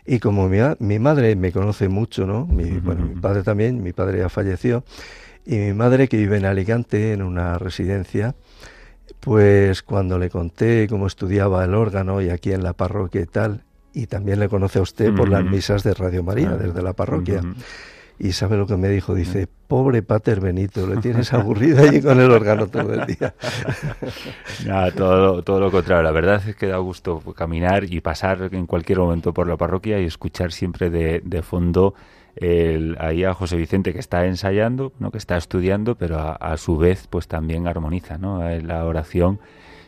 y como mi, mi madre me conoce mucho, ¿no? Mi, Bueno, mi padre también, mi padre ya falleció, y mi madre que vive en Alicante, en una residencia, Pues cuando le conté cómo estudiaba el órgano y aquí en la parroquia y tal, y también le conoce a usted por las misas de Radio María, desde la parroquia. Y sabe lo que me dijo, dice, pobre Pater Benito, le tienes aburrido allí con el órgano todo el día. todo, todo lo contrario, la verdad es que da gusto caminar y pasar en cualquier momento por la parroquia y escuchar siempre de, de fondo el, ahí a José Vicente que está ensayando, ¿no? que está estudiando, pero a, su vez pues también armoniza, ¿no? La oración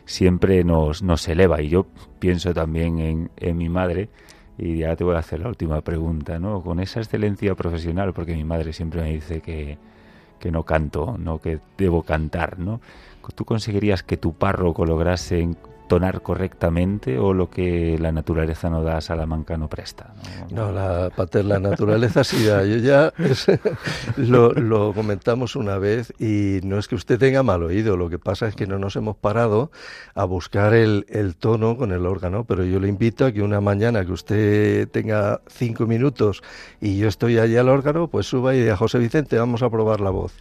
siempre nos, nos eleva y yo pienso también en, en mi madre y ya te voy a hacer la última pregunta, ¿no? Con esa excelencia profesional, porque mi madre siempre me dice que, que no canto, no que debo cantar, ¿no? ¿Tú conseguirías que tu párroco lograse tonar correctamente o lo que la naturaleza no da Salamanca no presta? No, la, la naturaleza sí da. Yo ya lo, lo, comentamos una vez y no es que usted tenga mal oído, lo que pasa es que no nos hemos parado a buscar el, el tono con el órgano, pero yo le invito a que una mañana que usted tenga cinco minutos y yo estoy allí al órgano, pues suba y diga, José Vicente, vamos a probar la voz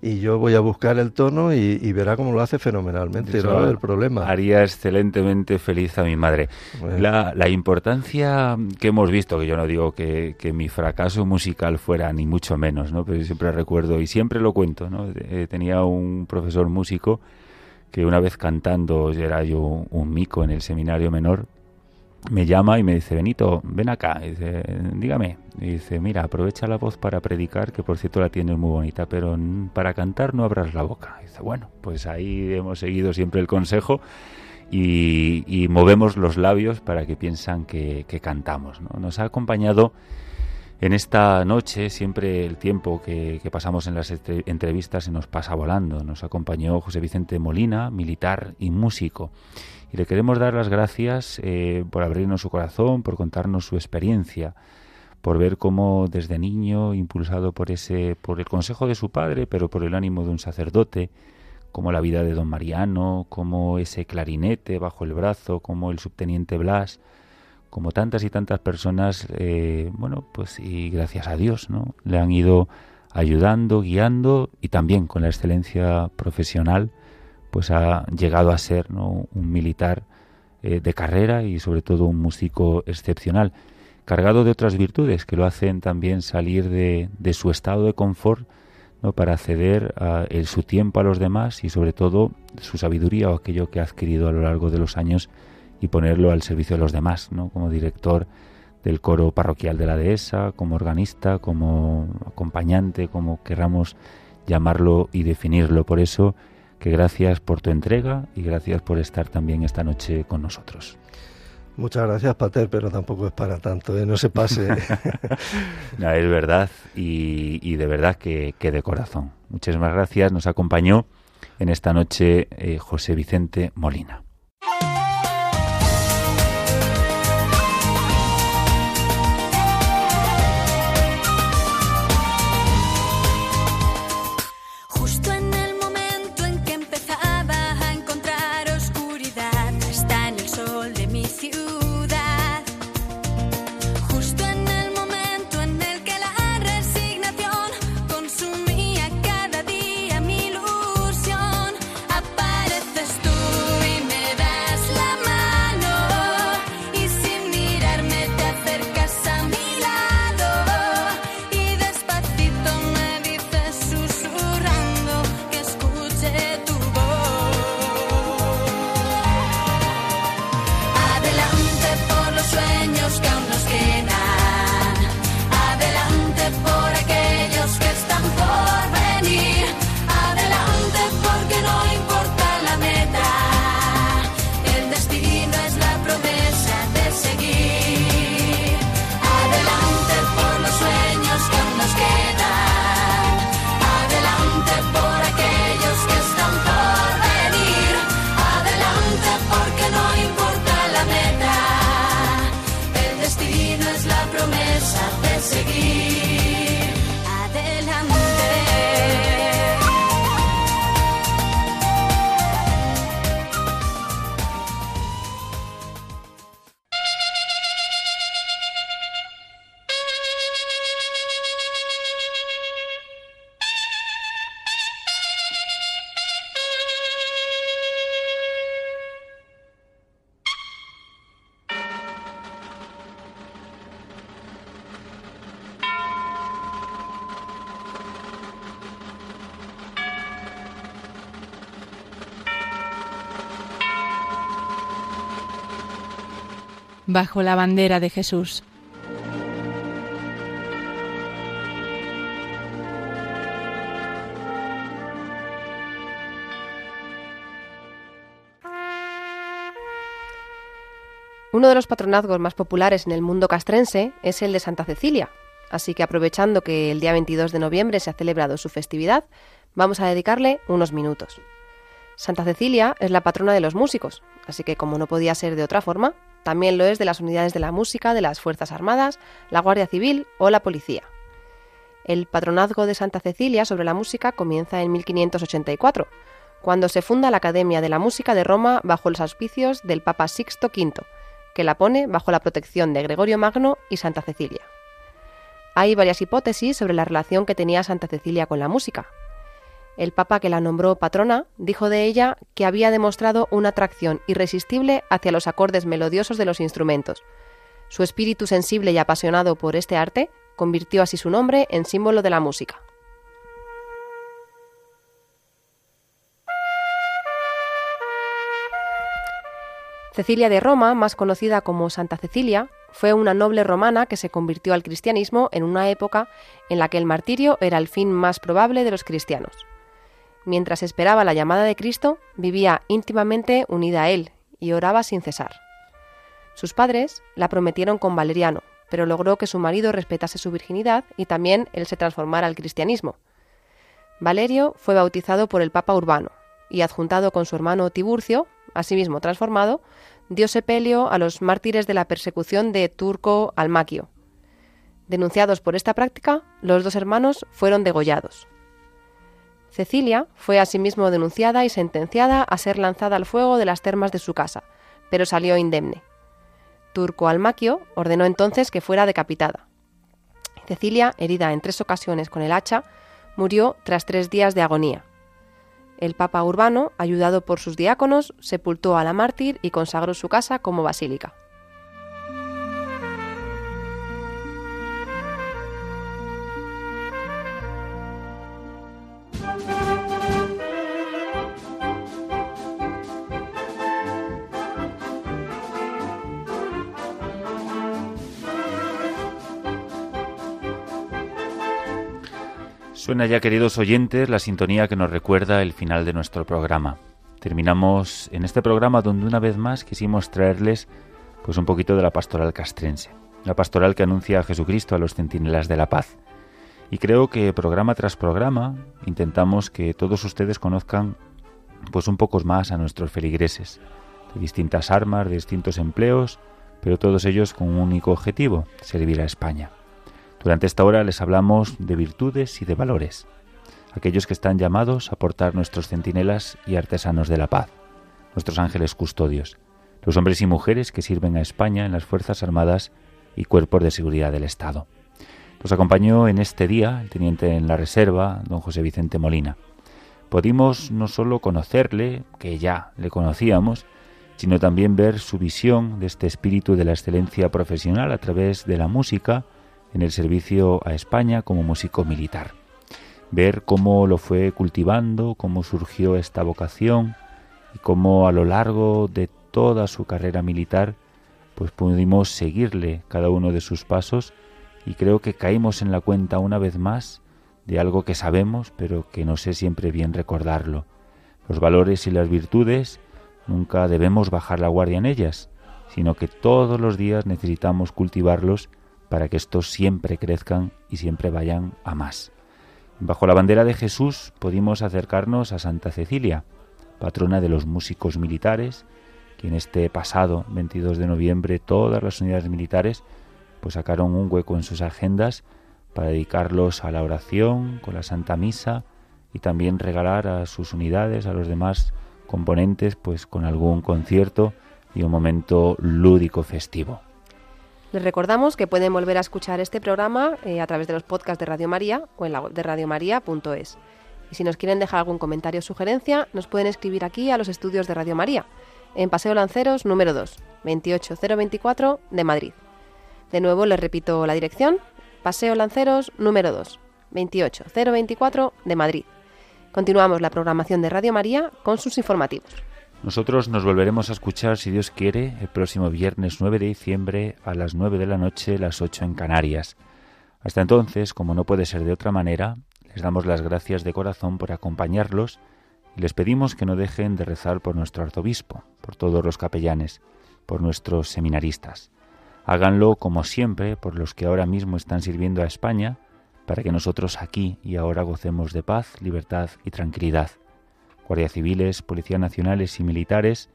y yo voy a buscar el tono y, verá cómo lo hace fenomenalmente, no va problema. Haría excelentemente feliz a mi madre. La, la, importancia que hemos visto, que yo no digo que, que, mi fracaso musical fuera ni mucho menos, ¿no? pero siempre recuerdo y siempre lo cuento, ¿no? Eh, tenía un profesor músico que una vez cantando, era yo un mico en el seminario menor, me llama y me dice, Benito, ven acá. dice, dígame. Y dice, mira, aprovecha la voz para predicar, que por cierto la tienes muy bonita, pero para cantar no abras la boca. dice, bueno, pues ahí hemos seguido siempre el consejo y, movemos los labios para que piensan que, cantamos. Nos ha acompañado en esta noche, siempre el tiempo que pasamos en las entrevistas se nos pasa volando. Nos acompañó José Vicente Molina, militar y músico y le queremos dar las gracias eh, por abrirnos su corazón, por contarnos su experiencia, por ver cómo desde niño, impulsado por ese, por el consejo de su padre, pero por el ánimo de un sacerdote, como la vida de don Mariano, como ese clarinete bajo el brazo, como el subteniente Blas, como tantas y tantas personas, eh, bueno, pues y gracias a Dios, ¿no? Le han ido ayudando, guiando y también con la excelencia profesional pues ha llegado a ser un militar eh, de carrera y sobre todo un músico excepcional, cargado de otras virtudes que lo hacen también salir de, su estado de confort ¿no? para ceder a, su tiempo a los demás y sobre todo su sabiduría o aquello que ha adquirido a lo largo de los años y ponerlo al servicio de los demás, ¿no? como director del coro parroquial de la dehesa, como organista, como acompañante, como querramos llamarlo y definirlo. Por eso que gracias por tu entrega y gracias por estar también esta noche con nosotros. Muchas gracias, Pater, pero tampoco es para tanto, ¿eh? no se pase. no, es verdad y, de verdad que, de corazón. Muchísimas gracias. Nos acompañó en esta noche eh, José Vicente Molina. Bajo la bandera de Jesús. Uno de los patronazgos más populares en el mundo castrense es el de Santa Cecilia, así que aprovechando que el día 22 de noviembre se ha celebrado su festividad, vamos a dedicarle unos minutos. Santa Cecilia es la patrona de los músicos, así que como no podía ser de otra forma, también lo es de las unidades de la música de las Fuerzas Armadas, la Guardia Civil o la Policía. El patronazgo de Santa Cecilia sobre la música comienza en 1584, cuando se funda la Academia de la Música de Roma bajo los auspicios del Papa Sixto V, que la pone bajo la protección de Gregorio Magno y Santa Cecilia. Hay varias hipótesis sobre la relación que tenía Santa Cecilia con la música, el Papa que la nombró patrona dijo de ella que había demostrado una atracción irresistible hacia los acordes melodiosos de los instrumentos. Su espíritu sensible y apasionado por este arte convirtió así su nombre en símbolo de la música. Cecilia de Roma, más conocida como Santa Cecilia, fue una noble romana que se convirtió al cristianismo en una época en la que el martirio era el fin más probable de los cristianos mientras esperaba la llamada de Cristo, vivía íntimamente unida a Él y oraba sin cesar. Sus padres la prometieron con Valeriano, pero logró que su marido respetase su virginidad y también él se transformara al cristianismo. Valerio fue bautizado por el Papa Urbano y adjuntado con su hermano Tiburcio, asimismo transformado, dio sepelio a los mártires de la persecución de Turco Almaquio. Denunciados por esta práctica, los dos hermanos fueron degollados. Cecilia fue asimismo denunciada y sentenciada a ser lanzada al fuego de las termas de su casa, pero salió indemne. Turco Almaquio ordenó entonces que fuera decapitada. Cecilia, herida en tres ocasiones con el hacha, murió tras tres días de agonía. El Papa Urbano, ayudado por sus diáconos, sepultó a la mártir y consagró su casa como basílica. Suena ya, queridos oyentes, la sintonía que nos recuerda el final de nuestro programa. Terminamos en este programa donde una vez más quisimos traerles pues un poquito de la pastoral castrense, la pastoral que anuncia a Jesucristo a los centinelas de la paz. Y creo que programa tras programa intentamos que todos ustedes conozcan pues un poco más a nuestros feligreses, de distintas armas, de distintos empleos, pero todos ellos con un único objetivo, servir a España. Durante esta hora les hablamos de virtudes y de valores, aquellos que están llamados a portar nuestros centinelas y artesanos de la paz, nuestros ángeles custodios, los hombres y mujeres que sirven a España en las Fuerzas Armadas y cuerpos de seguridad del Estado. Nos acompañó en este día el teniente en la reserva, don José Vicente Molina. Pudimos no solo conocerle, que ya le conocíamos, sino también ver su visión de este espíritu de la excelencia profesional a través de la música, en el servicio a España como músico militar. Ver cómo lo fue cultivando, cómo surgió esta vocación y cómo a lo largo de toda su carrera militar pues pudimos seguirle cada uno de sus pasos y creo que caímos en la cuenta una vez más de algo que sabemos pero que no sé siempre bien recordarlo. Los valores y las virtudes nunca debemos bajar la guardia en ellas, sino que todos los días necesitamos cultivarlos para que estos siempre crezcan y siempre vayan a más. Bajo la bandera de Jesús pudimos acercarnos a Santa Cecilia, patrona de los músicos militares, que en este pasado 22 de noviembre todas las unidades militares pues sacaron un hueco en sus agendas para dedicarlos a la oración, con la Santa Misa y también regalar a sus unidades, a los demás componentes, pues con algún concierto y un momento lúdico festivo. Les recordamos que pueden volver a escuchar este programa eh, a través de los podcasts de Radio María o en la web de radiomaria.es. Y si nos quieren dejar algún comentario o sugerencia, nos pueden escribir aquí a los estudios de Radio María, en Paseo Lanceros número 2, 28024 de Madrid. De nuevo les repito la dirección, Paseo Lanceros número 2, 28024 de Madrid. Continuamos la programación de Radio María con sus informativos. Nosotros nos volveremos a escuchar, si Dios quiere, el próximo viernes 9 de diciembre a las 9 de la noche, las 8 en Canarias. Hasta entonces, como no puede ser de otra manera, les damos las gracias de corazón por acompañarlos y les pedimos que no dejen de rezar por nuestro arzobispo, por todos los capellanes, por nuestros seminaristas. Háganlo como siempre por los que ahora mismo están sirviendo a España, para que nosotros aquí y ahora gocemos de paz, libertad y tranquilidad guardias civiles, policías nacionales y militares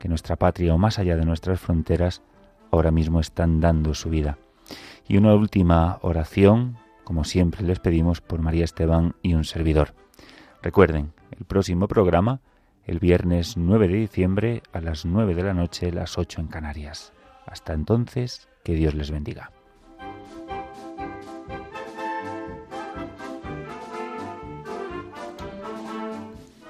que nuestra patria o más allá de nuestras fronteras ahora mismo están dando su vida. Y una última oración, como siempre les pedimos por María Esteban y un servidor. Recuerden, el próximo programa, el viernes 9 de diciembre a las 9 de la noche, las 8 en Canarias. Hasta entonces, que Dios les bendiga.